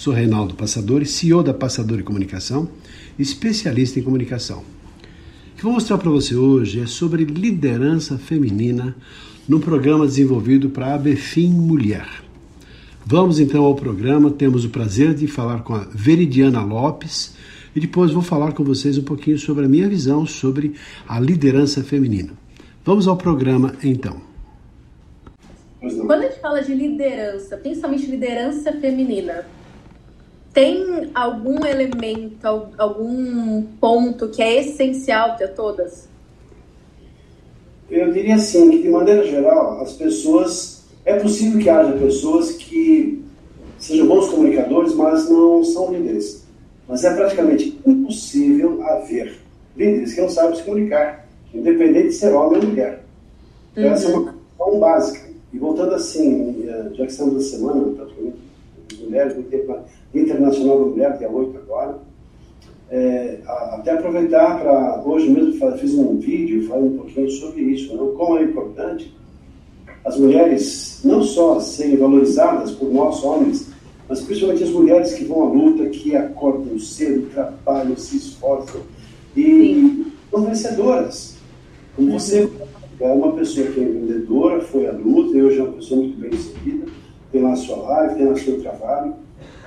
Sou Reinaldo Passadori, CEO da Passadori Comunicação, especialista em comunicação. O que vou mostrar para você hoje é sobre liderança feminina no programa desenvolvido para a Abefim Mulher. Vamos então ao programa, temos o prazer de falar com a Veridiana Lopes e depois vou falar com vocês um pouquinho sobre a minha visão sobre a liderança feminina. Vamos ao programa então. Quando a gente fala de liderança, principalmente liderança feminina, tem algum elemento, algum ponto que é essencial para todas? Eu diria assim, que de maneira geral, as pessoas. É possível que haja pessoas que sejam bons comunicadores, mas não são líderes. Mas é praticamente impossível haver líderes que não sabem se comunicar, independente de ser homem ou mulher. Então, uhum. Essa é uma questão básica. E voltando assim, eh, já que estamos na semana, praticamente, mulheres, no tempo Internacional da Mulher, dia 8 agora. É, até aproveitar para, hoje mesmo fiz um vídeo falando um pouquinho sobre isso, não? como é importante as mulheres não só serem valorizadas por nós homens, mas principalmente as mulheres que vão à luta, que acordam cedo, trabalham, se esforçam e são vencedoras. Como você é uma pessoa que é vendedora, foi à luta, e hoje é uma pessoa muito bem recebida, tem lá a sua live, tem lá o seu trabalho,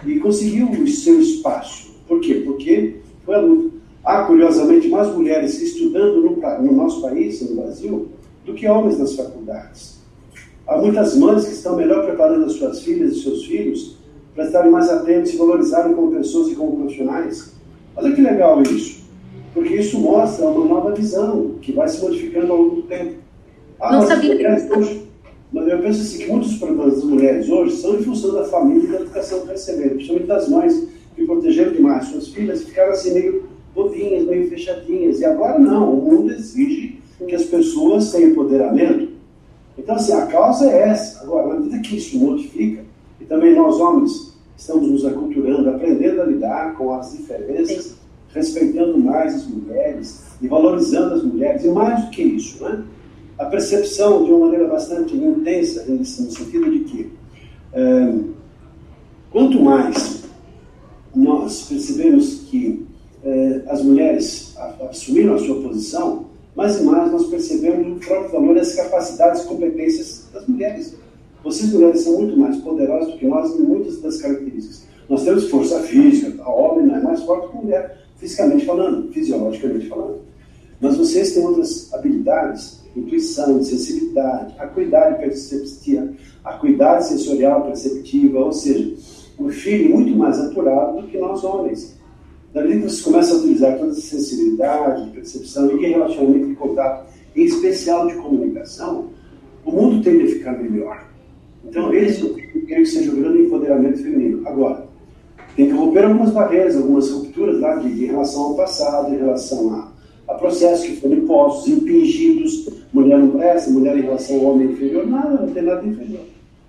e conseguiu o seu espaço. Por quê? Porque foi a luta. Há, curiosamente, mais mulheres estudando no, no nosso país, no Brasil, do que homens nas faculdades. Há muitas mães que estão melhor preparando as suas filhas e seus filhos para estarem mais atentos e valorizarem como pessoas e como profissionais. Olha que legal isso, porque isso mostra uma nova visão que vai se modificando ao longo do tempo. Ah, Não sabia que hoje, mas eu penso assim, que muitos problemas das mulheres hoje são em função da família e da educação que receberam, principalmente das mães que protegeram demais suas filhas e ficaram assim meio bobinhas, meio fechadinhas. E agora não, o mundo exige que as pessoas tenham empoderamento. Então, assim, a causa é essa. Agora, na medida que isso modifica, e também nós homens estamos nos aculturando, aprendendo a lidar com as diferenças, Sim. respeitando mais as mulheres e valorizando as mulheres, e mais do que isso, né? A percepção de uma maneira bastante intensa, no sentido de que é, quanto mais nós percebemos que é, as mulheres assumiram a sua posição, mais e mais nós percebemos o próprio valor das capacidades e competências das mulheres. Vocês mulheres são muito mais poderosas do que nós em muitas das características. Nós temos força física, a homem não é mais forte que a mulher, fisicamente falando, fisiologicamente falando. Mas vocês têm outras habilidades intuição, sensibilidade, acuidade perceptiva, acuidade sensorial perceptiva, ou seja, um feeling muito mais apurado do que nós homens. Que você começa a utilizar toda essa sensibilidade, percepção e relacionamento de contato, em especial de comunicação, o mundo tende a ficar melhor. Então, esse eu creio que seja o grande empoderamento feminino. Agora, tem que romper algumas barreiras, algumas rupturas lá de, de relação ao passado, em relação a, a processos que foram impostos, impingidos, mulher não presta, mulher em relação ao homem inferior, nada, não tem nada de inferior.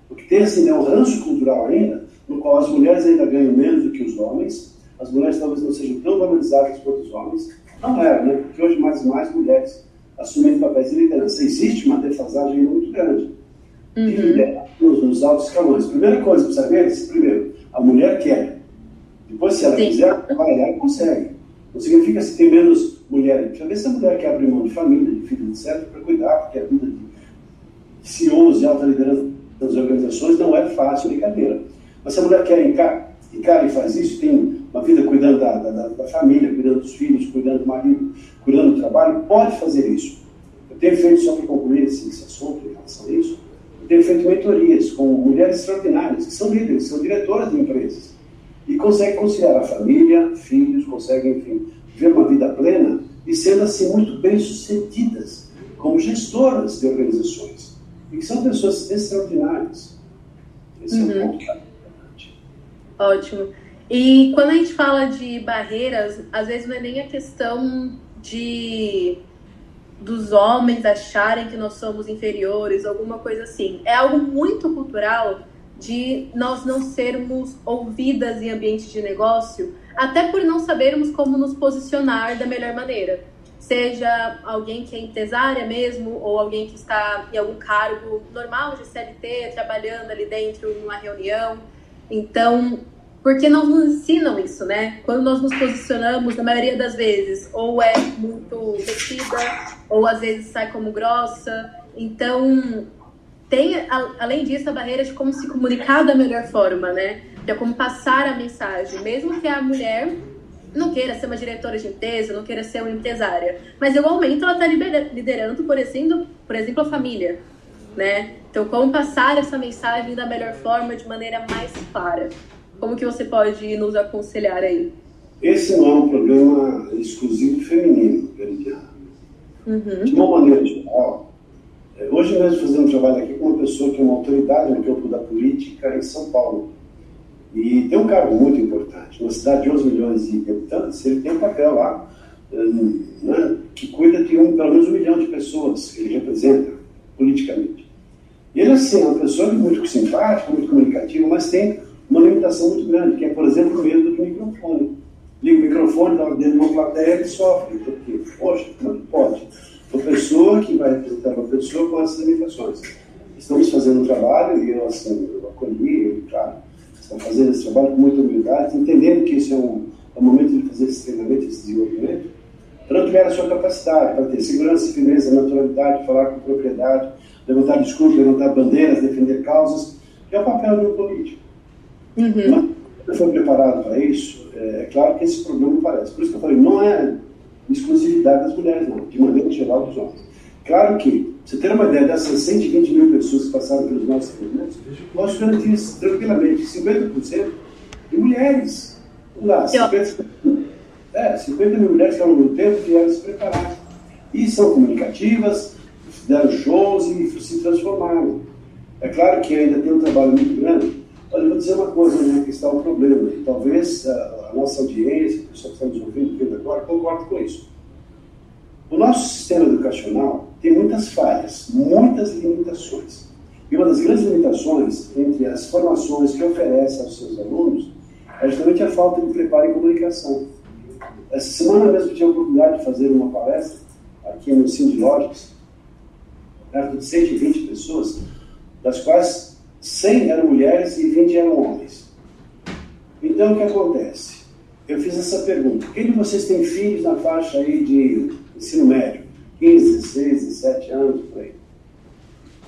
O que tem assim é um ranço cultural ainda, no qual as mulheres ainda ganham menos do que os homens, as mulheres talvez não sejam tão valorizadas quanto os homens. Não era, né? Porque hoje mais e mais mulheres assumem papéis de liderança. Existe uma defasagem muito grande uhum. liderança nos, nos altos escalões. Primeira coisa para saber, primeiro, a mulher quer. Depois, se ela Sim. quiser, ela consegue. Não significa se tem menos mulher. Eu ver se a mulher quer abrir mão de família, de filhos, etc., para cuidar, porque a vida de CEOs e alta liderança das organizações não é fácil, brincadeira. Mas se a mulher quer encarar, encara e faz isso, tem uma vida cuidando da, da, da, família, cuidando dos filhos, cuidando do marido, cuidando do trabalho, pode fazer isso. Eu tenho feito, só para concluir esse, esse assunto em relação a isso, eu tenho feito mentorias com mulheres extraordinárias, que são líderes, são diretoras de empresas, e conseguem conciliar a família, filhos, conseguem, enfim, viver uma vida plena e sendo assim muito bem sucedidas como gestoras de organizações. E que são pessoas extraordinárias. Esse uhum. é um uhum. ponto que é importante. Ótimo. E quando a gente fala de barreiras, às vezes não é nem a questão de dos homens acharem que nós somos inferiores, alguma coisa assim. É algo muito cultural de nós não sermos ouvidas em ambiente de negócio, até por não sabermos como nos posicionar da melhor maneira. Seja alguém que é empresária mesmo, ou alguém que está em algum cargo normal de CLT, trabalhando ali dentro numa reunião. Então, porque não nos ensinam isso, né? Quando nós nos posicionamos, na maioria das vezes, ou é muito metida, ou às vezes sai como grossa. Então, tem, além disso, a barreira de como se comunicar da melhor forma, né? De como passar a mensagem. Mesmo que a mulher não queira ser uma diretora de empresa, não queira ser uma empresária. Mas, igualmente, ela está liderando, por exemplo, por exemplo, a família, né? Então, como passar essa mensagem da melhor forma, de maneira mais clara. Como que você pode nos aconselhar aí? Esse não é um programa exclusivo feminino, Veridiana. Uhum. De uma maneira geral, hoje nós fazemos um trabalho aqui com uma pessoa que é uma autoridade no campo da política em São Paulo. E tem um cargo muito importante. Uma cidade de 11 milhões de habitantes, ele tem um papel lá hum, né, que cuida de um, pelo menos um milhão de pessoas que ele representa politicamente. E ele, assim, é uma pessoa muito simpática, muito comunicativa, mas tem uma limitação muito grande, que é, por exemplo, o medo do microfone. Liga o microfone, está dentro de uma plateia, ele sofre, porque, poxa, como pode? Pessoa que vai representar uma pessoa com essas limitações. Estamos fazendo um trabalho, e eu, assim, eu acolhi, eu, claro, estamos fazendo esse trabalho com muita humildade, entendendo que esse é um, é um momento de fazer esse treinamento, esse desenvolvimento, para ampliar a sua capacidade, para ter segurança, firmeza, naturalidade, falar com propriedade, levantar discursos, levantar bandeiras, defender causas, que é o papel do político. Uhum. Mas foi preparado para isso, é, é, claro que esse problema aparece. Por isso que eu falei, não é exclusividade das mulheres, não, de maneira geral dos homens. Claro que, você ter uma ideia dessas 120 mil pessoas que passaram pelos nossos treinamentos, posso garantir tranquilamente 50% de mulheres. Lá, 50, é, 50 mil mulheres que ao longo do tempo vieram se preparar. E são comunicativas, deram shows e se transformaram. É claro que ainda tem um trabalho muito grande, Olha, eu vou dizer uma coisa, né, que está o problema. Talvez a, nossa audiência, o pessoal que está nos ouvindo, vendo agora, concorde com isso. O nosso sistema educacional tem muitas falhas, muitas limitações. E uma das grandes limitações entre as formações que oferece aos seus alunos é justamente a falta de preparo em comunicação. Essa semana mesmo tive a oportunidade de fazer uma palestra aqui no Cindy Logics, perto de 120 pessoas, das quais 100 eram mulheres e 20 eram homens. Então, o que acontece? Eu fiz essa pergunta. Quem de vocês tem filhos na faixa aí de ensino médio? 15, 16, 17 anos, por aí.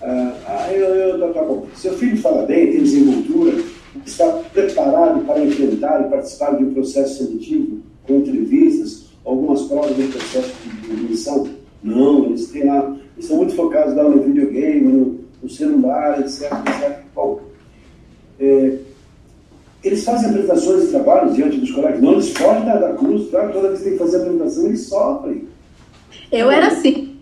Ah, eu, eu, tá, tá bom. Seu filho fala bem, tem desenvoltura, está preparado para enfrentar e participar de um processo seletivo, com entrevistas, algumas provas do processo de admissão? Não, eles têm lá, eles estão muito focados lá no videogame, no, no celular, etc, etc. Bom, é, eles fazem apresentações de trabalho diante dos colegas, não, eles fogem da, da cruz, tá? toda vez que tem que fazer apresentação, eles sofrem. Eu era assim.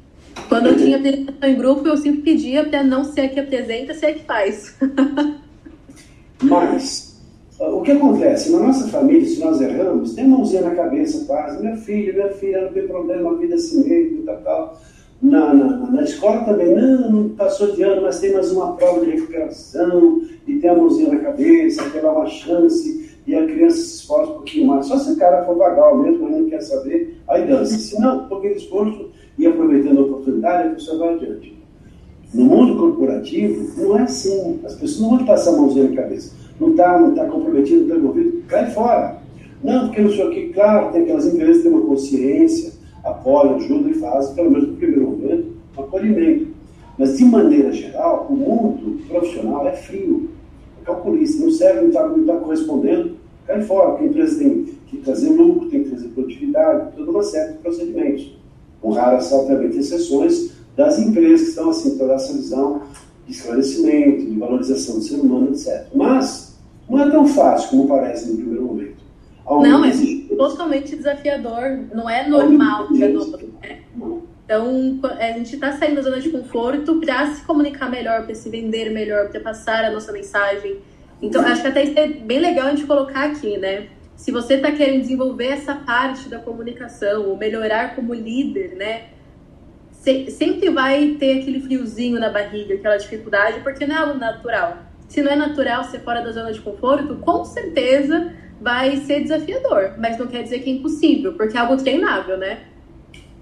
Quando eu tinha apresentação em grupo, eu sempre pedia para não ser a que apresenta, ser a que faz. Mas, o que acontece? Na nossa família, se nós erramos, tem mãozinha na cabeça, quase. Minha filha, minha filha, não tem problema, a vida é assim mesmo, tal, tal na, na, na, escola também, não, não passou de ano, mas tem mais uma prova de recuperação, e tem a mãozinha na cabeça, quer dar uma chance, e a criança se esforça um pouquinho mais. Só se o cara for vagal mesmo, mas não quer saber, aí dança. Se não, de esforço e aproveitando a oportunidade, a pessoa vai adiante. No mundo corporativo, não é assim. As pessoas não vão passar a mãozinha na cabeça. Não está não tá comprometido, não está envolvido, cai fora. Não, porque não sei o que, claro, tem aquelas empresas que têm uma consciência, apoiam, ajudam e fazem, pelo menos no primeiro momento, um acolhimento. Mas, de maneira geral, o mundo profissional é frio, é calculista, não serve, não está tá correspondendo, cai fora, porque a empresa tem que trazer lucro, tem que trazer produtividade, toda uma série de procedimentos. Com raras, obviamente, exceções das empresas que estão assim, toda essa visão de esclarecimento, de valorização do ser humano, etc. Mas não é tão fácil como parece no primeiro momento. Não, é totalmente desafiador, não é normal de adulto, né? Então, a gente está saindo da zona de conforto para se comunicar melhor, para se vender melhor, para passar a nossa mensagem. Então, acho que até isso é bem legal a gente colocar aqui, né? Se você está querendo desenvolver essa parte da comunicação, ou melhorar como líder, né? sempre vai ter aquele friozinho na barriga, aquela dificuldade, porque não é algo natural. Se não é natural ser fora da zona de conforto, com certeza vai ser desafiador, mas não quer dizer que é impossível, porque é algo treinável, né?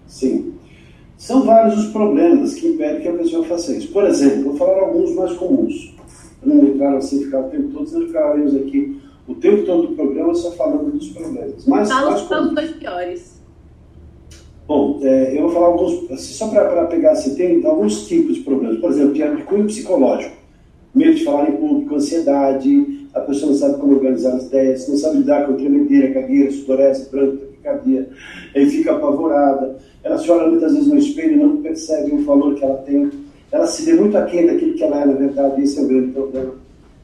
Sim. São vários os problemas que impedem que a pessoa faça isso. Por exemplo, vou falar alguns mais comuns. Para não entrar assim, ficar o tempo todo, senão ficaremos aqui o tempo todo do programa só falando dos problemas. Mas, Fala os dois piores. Bom, é, eu vou falar alguns, assim, só para pegar, assim, tem alguns tipos de problemas. Por exemplo, de cunho psicológico. Medo de falar em público, ansiedade, a pessoa não sabe como organizar as ideias, não sabe lidar com tremedeira, gagueira, sudorese, branco, taquicardia, aí fica apavorada. Ela olha muitas vezes no espelho e não percebe o valor que ela tem. Ela se vê muito aquém daquilo que ela é, na verdade, esse é o grande problema.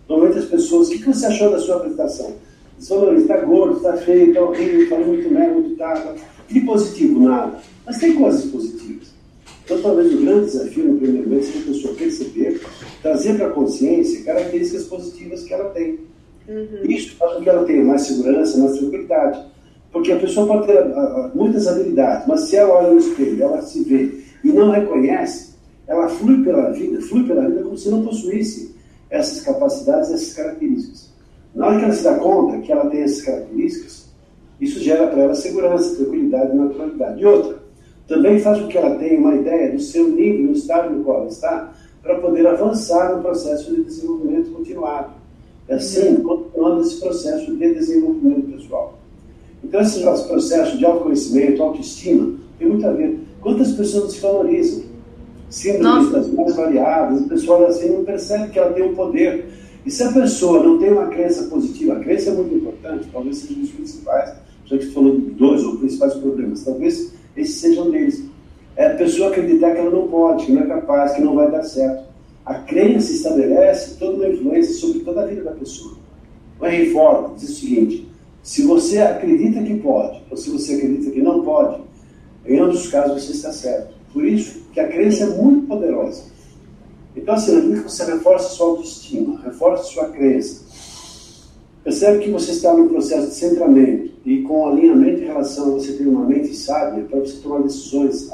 Normalmente as pessoas, o que, você achou da sua apresentação? Falou, está gordo, está feio, está horrível, está muito merda, muito tarde de positivo, nada. Mas tem coisas positivas. Então, talvez o grande desafio, no primeiro momento, seja a pessoa perceber, trazer para a consciência características positivas que ela tem. Uhum. Isso faz com que ela tenha mais segurança, mais tranquilidade. Porque a pessoa pode ter uh, muitas habilidades, mas se ela olha no espelho, ela se vê e não reconhece, ela flui pela vida, flui pela vida como se não possuísse essas capacidades, essas características. Na hora que ela se dá conta que ela tem essas características, isso gera para ela segurança, tranquilidade e naturalidade. E outra, também faz com que ela tenha uma ideia do seu nível, no estado no qual ela está, para poder avançar no processo de desenvolvimento continuado. É assim, uhum. continuando esse processo de desenvolvimento pessoal. Então, esse processo de autoconhecimento, autoestima, tem muito a ver. Quantas pessoas se valorizam? Síndromes das mais variadas, o pessoal assim não percebe que ela tem um poder. E se a pessoa não tem uma crença positiva, a crença é muito importante, talvez seja um dos principais já que falou de dois ou principais problemas, talvez esses sejam deles. É a pessoa acreditar que ela não pode, que não é capaz, que não vai dar certo. A crença estabelece toda uma influência sobre toda a vida da pessoa. O Henry Ford diz o seguinte: se você acredita que pode, ou se você acredita que não pode, em ambos os casos você está certo. Por isso que a crença é muito poderosa. Então, assim, na que você reforça sua autoestima, reforça sua crença, Percebe que você está num processo de centramento e com alinhamento em relação a você ter uma mente sábia para você tomar decisões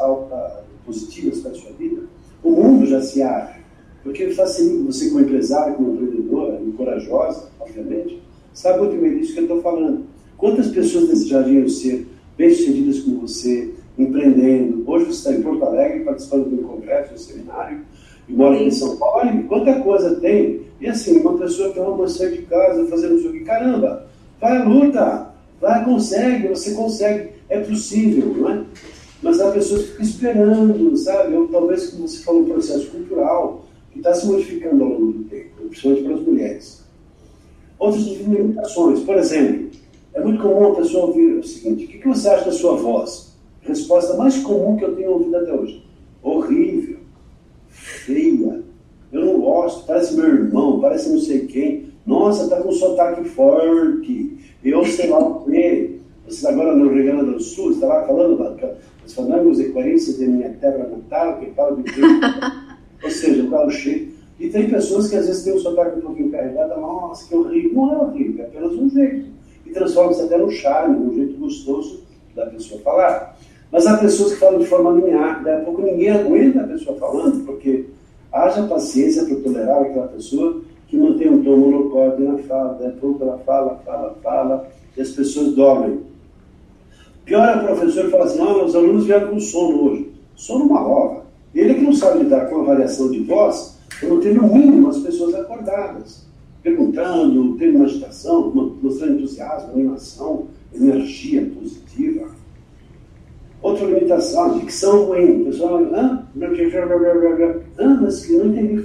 positivas para a sua vida, o mundo já se abre. Porque facilita você, como empresário, como empreendedora, e corajosa, obviamente, sabe muito bem disso que eu estou falando. Quantas pessoas desejariam ser bem-sucedidas como você, empreendendo? Hoje você está em Porto Alegre, participando de um congresso, de um seminário, e mora em São Paulo. Olha quanta coisa tem e assim, uma pessoa que ama sair de casa, fazendo isso aqui, caramba, vai à luta, vai, consegue, você consegue, é possível, não é? Mas há pessoas que ficam esperando, sabe? Ou talvez, como você falou, um processo cultural que está se modificando ao longo do tempo, principalmente para as mulheres. Outras limitações, por exemplo, é muito comum a pessoa ouvir o seguinte: o que você acha da sua voz? Resposta mais comum que eu tenho ouvido até hoje: horrível, feia, eu não gosto, parece meu irmão, parece não sei quem. Nossa, tá com um sotaque forte. Eu sei lá o quê. Você agora no Rio Grande do Sul, está lá falando os fanangos e coerências de minha terra natal, que fala de Ou seja, tá o cheio. E tem pessoas que às vezes têm um sotaque um pouquinho carregado, nossa, que horrível. Não é horrível, é apenas um jeito. E transforma-se até no charme, num jeito gostoso da pessoa falar. Mas há pessoas que falam de forma linear, daí a pouco ninguém aguenta a pessoa falando, porque Haja paciência para tolerar aquela pessoa que mantém um tom monocórdio na fala, né? ela fala, fala, fala, e as pessoas dormem. Pior é o professor que fala assim, não, os alunos vieram com sono hoje. Sono uma hora. Ele que não sabe lidar com a variação de voz, não tenho no mínimo as pessoas acordadas, perguntando, tendo uma agitação, mostrando entusiasmo, animação, energia positiva. Outra limitação, dicção ruim. O pessoal, ah, mas que não entendi.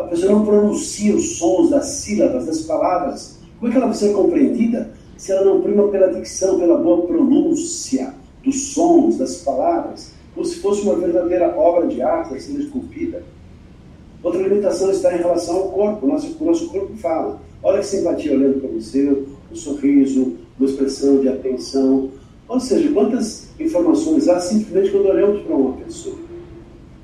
A pessoa não pronuncia os sons das sílabas, das palavras. Como é que ela vai ser compreendida se ela não prima pela dicção, pela boa pronúncia dos sons, das palavras, como se fosse uma verdadeira obra de arte a ser esculpida? Outra limitação está em relação ao corpo. O nosso, o nosso corpo fala. Olha que simpatia olhando para você, um sorriso, uma expressão de atenção, ou seja, quantas informações há simplesmente quando olhamos para uma pessoa.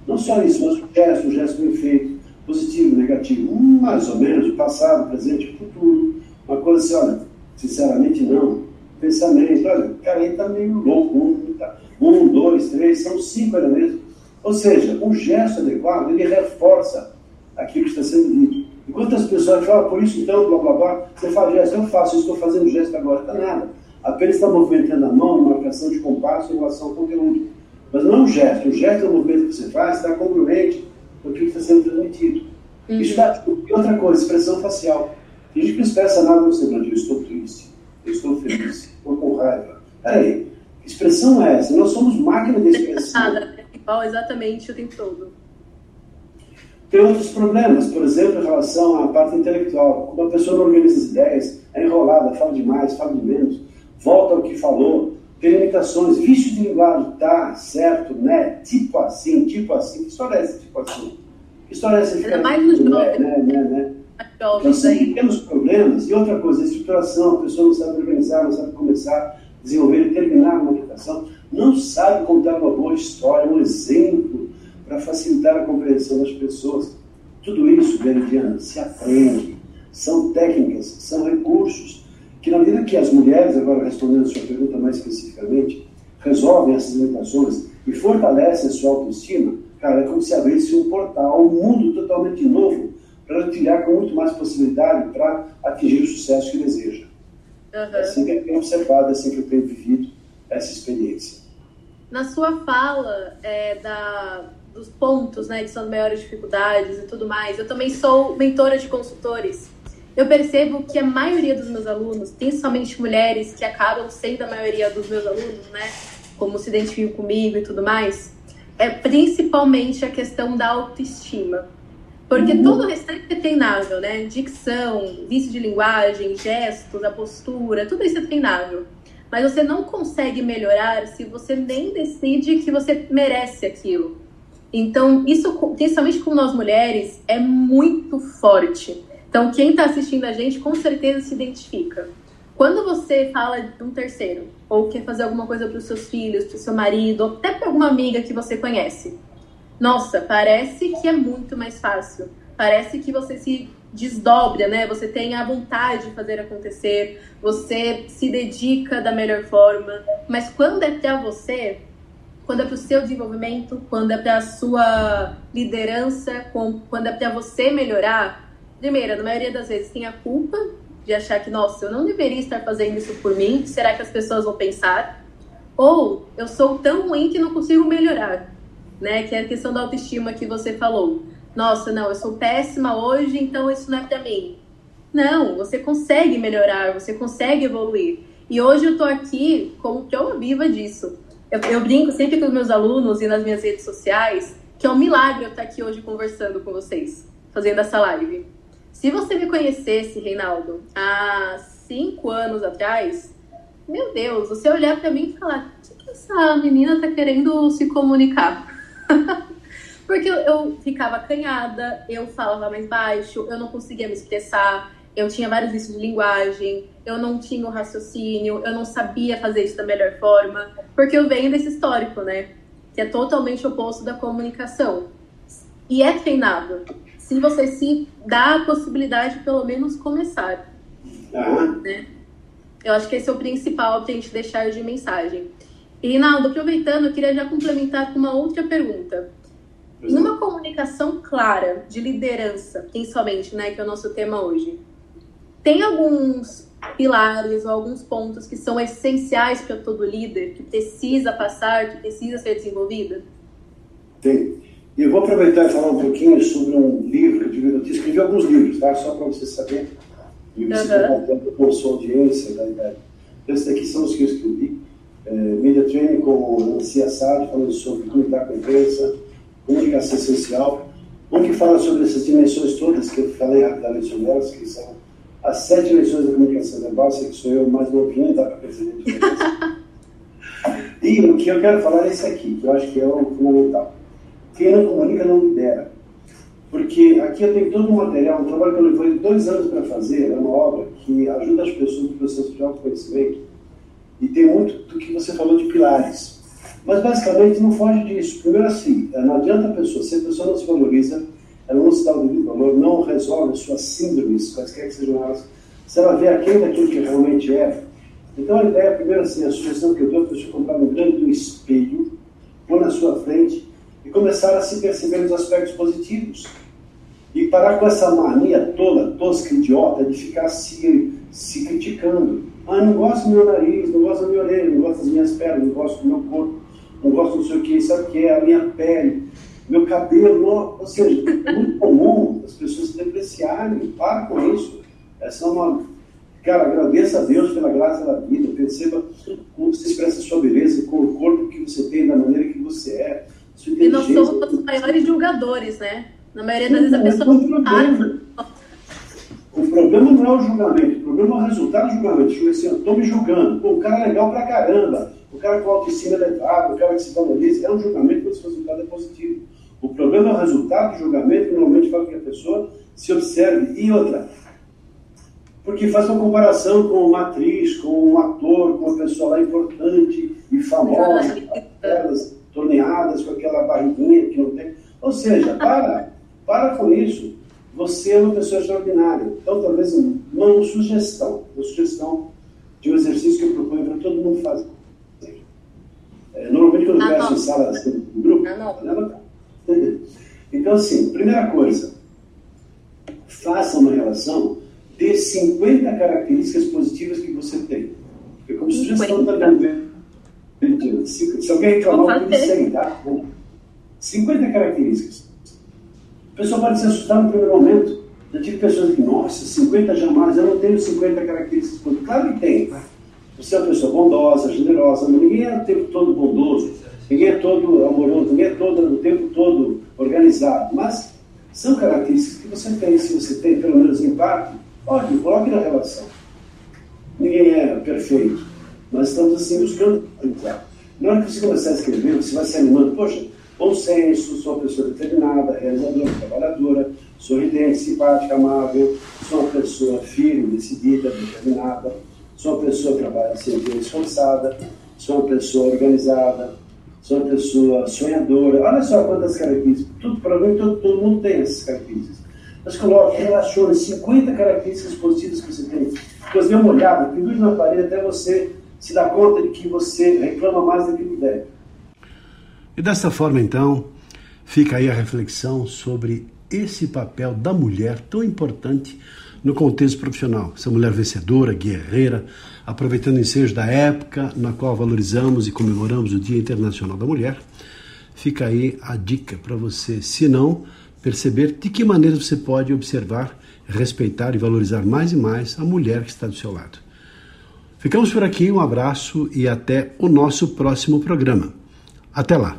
Não só isso, mas o gesto, o gesto bem feito, positivo, negativo, mais ou menos, passado, presente, futuro. Uma coisa assim, olha, sinceramente não. Pensamento, olha, o cara aí está meio louco. Um, tá, um, dois, três, são cinco elementos. Ou seja, um gesto adequado, ele reforça aquilo que está sendo dito. Enquanto as pessoas falam, ah, por isso então, blá blá blá, você fala gesto, eu faço, estou fazendo gesto agora, está nada. Apenas está movimentando a mão, marcação de compasso em relação ao conteúdo. Mas não é um gesto, o gesto é o movimento que você faz, está congruente aquilo que está sendo transmitido. Uhum. Isso dá, e outra coisa, expressão facial. Tem gente que não expressa nada no semblante, eu estou triste, eu estou feliz, estou com raiva. Peraí, que expressão é essa? Nós somos máquina de expressão. Nada, é igual exatamente o tempo todo. Tem outros problemas, por exemplo, em relação à parte intelectual. Quando a pessoa não organiza as ideias, é enrolada, fala demais, fala de menos, volta ao que falou, tem limitações, vício de linguagem, tá, certo, né, tipo assim, tipo assim. Que história é essa, tipo assim? Que história é essa? Ainda mais nos jovens. Né, né, né, Então, são pequenos problemas. E outra coisa, a estruturação, a pessoa não sabe organizar, não sabe começar, desenvolver e terminar uma educação, não sabe contar uma boa história, um exemplo para facilitar a compreensão das pessoas. Tudo isso, Veridiana, se aprende. São técnicas, são recursos que, na medida que as mulheres, agora respondendo a sua pergunta mais especificamente, resolvem essas limitações e fortalecem a sua autoestima, cara, é como se abrisse um portal, um mundo totalmente novo para trilhar com muito mais possibilidade para atingir o sucesso que deseja. Uhum. É assim que eu tenho observado, é assim que eu tenho vivido essa experiência. Na sua fala é, da, dos pontos, né, que são as maiores dificuldades e tudo mais. Eu também sou mentora de consultores. Eu percebo que a maioria dos meus alunos, principalmente mulheres que acabam sendo a maioria dos meus alunos, né, como se identificam comigo e tudo mais, é principalmente a questão da autoestima. Porque uhum. todo o restante é treinável, né? Dicção, vício de linguagem, gestos, a postura, tudo isso é treinável. Mas você não consegue melhorar se você nem decide que você merece aquilo. Então, isso, principalmente com nós mulheres, é muito forte. Então, quem está assistindo a gente, com certeza se identifica. Quando você fala de um terceiro, ou quer fazer alguma coisa para os seus filhos, para o seu marido, ou até para alguma amiga que você conhece, nossa, parece que é muito mais fácil. Parece que você se desdobra, né? Você tem a vontade de fazer acontecer, você se dedica da melhor forma. Mas quando é para você, quando é para o seu desenvolvimento, quando é para a sua liderança, quando é para você melhorar, primeiro, na maioria das vezes tem a culpa de achar que, nossa, eu não deveria estar fazendo isso por mim, será que as pessoas vão pensar? Ou eu sou tão ruim que não consigo melhorar, né? Que é a questão da autoestima que você falou. Nossa, não, eu sou péssima hoje, então isso não é para mim. Não, você consegue melhorar, você consegue evoluir. E hoje eu tô aqui como prova viva disso eu, eu, brinco sempre com os meus alunos e nas minhas redes sociais que é um milagre eu estar aqui hoje conversando com vocês, fazendo essa live. Se você me conhecesse, Reinaldo, há cinco anos atrás, meu Deus, você olhar para mim e falar: o que, que essa menina tá querendo se comunicar? Porque eu, eu ficava acanhada, eu falava mais baixo, eu não conseguia me expressar, eu tinha vários vícios de linguagem, eu não tinha o raciocínio, eu não sabia fazer isso da melhor forma, porque eu venho desse histórico, né? Que é totalmente oposto da comunicação. E é treinável. Se você se dá a possibilidade de pelo menos começar. Né? Eu acho que esse é o principal para a gente deixar de mensagem. E, Rinaldo, aproveitando, eu queria já complementar com uma outra pergunta. Numa comunicação clara, de liderança, principalmente, né, que é o nosso tema hoje, tem alguns pilares ou alguns pontos que são essenciais para todo líder, que precisa passar, que precisa ser desenvolvida? Tem. E eu vou aproveitar e falar um pouquinho sobre um livro que eu escrevi alguns livros, tá? Só para você saber. E você uhum. com a sua audiência da idade. Esses daqui são os que eu escrevi. É, Media Training com Nancy Assad, falando sobre como lidar com a imprensa, comunicação essencial. Um que fala sobre essas dimensões todas que eu falei rapidamente sobre elas, que são as sete eleições da comunicação verbal, sei que sou eu mais novinho, dá para presidente. e o que eu quero falar é esse aqui, que eu acho que é o fundamental. Quem não comunica não lidera. Porque aqui eu tenho todo um material, um trabalho que eu levei dois anos para fazer, é uma obra que ajuda as pessoas no processo de autoconhecimento. E tem muito do que você falou de pilares. Mas basicamente não foge disso. Primeiro assim, não adianta a pessoa, se a pessoa não se valoriza, ela não se dá o devido valor, não resolve suas síndromes, quaisquer que sejam elas, se ela vê aquele daquilo que realmente é. Então a ideia, primeiro assim, a sugestão que eu dou é você comprar um grande espelho, pôr na sua frente e começar a se perceber os aspectos positivos. E parar com essa mania toda, tosca, idiota, de ficar se, se criticando. Ah, não gosto do meu nariz, não gosto da minha orelha, não gosto das minhas pernas, não gosto do meu corpo, não gosto do sei o que, sabe o que é, a minha pele, meu cabelo, não, ou seja, é muito comum as pessoas se depreciarem, para com isso. Essa é uma. Cara, agradeça a Deus pela graça da vida, perceba como você expressa a sua beleza, com o corpo que você tem, da maneira que você é. E nós somos os maiores julgadores, né? Na maioria das vezes a pessoa não sabe. O problema não é o julgamento, o problema é o resultado do julgamento. Tipo assim, eu estou me julgando. Pô, o cara é legal pra caramba, o cara com autoestima elevada, o cara que se valoriza. É um julgamento quando o resultado é positivo. O problema é o resultado do julgamento, que normalmente faz com que a pessoa se observe. E outra, porque faz uma comparação com uma atriz, com um ator, com uma pessoa lá importante e famosa, aquelas torneadas, com aquela barriguinha que não tem. Ou seja, para, para com isso. Você é uma pessoa extraordinária. Então, talvez uma sugestão, uma sugestão de um exercício que eu proponho para todo mundo fazer. É, normalmente, quando eu peço em sala assim, em grupo, não. Então, assim, primeira coisa, faça uma relação de 50 características positivas que você tem. Porque como sugestão também, se alguém reclamar, eu disse 100, tá? 50 características. A pessoa pode se assustar no primeiro momento. Eu tive pessoas que, nossa, 50 jamais, eu não tenho 50 características. Claro que tem. Você é uma pessoa bondosa, generosa, mas ninguém é o tempo todo bondoso, ninguém é todo amoroso, ninguém é todo, o tempo todo organizado. Mas são características que você tem. Se você tem pelo menos empate, olha, coloque na relação. Ninguém é perfeito. Nós estamos assim buscando. Na hora que você começar a escrever, você vai se animando. Poxa, bom senso, sou uma pessoa determinada, realizadora, trabalhadora, sorridente, simpática, amável, sou uma pessoa firme, decidida, determinada, sou uma pessoa que trabalha sempre esforçada, sou uma pessoa organizada, sou uma pessoa sonhadora. Olha só quantas características. Tudo, provavelmente todo, todo mundo tem essas características. Mas coloque, relacione 50 características positivas que você tem. Depois dê uma olhada, pendure na parede até você se dar conta de que você reclama mais do que deve. E dessa forma, então, fica aí a reflexão sobre esse papel da mulher tão importante no contexto profissional. Essa mulher vencedora, guerreira, aproveitando o ensejo da época na qual valorizamos e comemoramos o Dia Internacional da Mulher, fica aí a dica para você, se não, perceber de que maneira você pode observar, respeitar e valorizar mais e mais a mulher que está do seu lado. Ficamos por aqui, um abraço e até o nosso próximo programa. Até lá!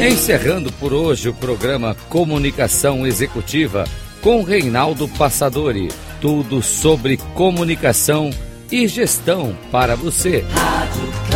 Encerrando por hoje o programa Comunicação Executiva com Reinaldo Passadori. Tudo sobre comunicação e gestão para você. Rádio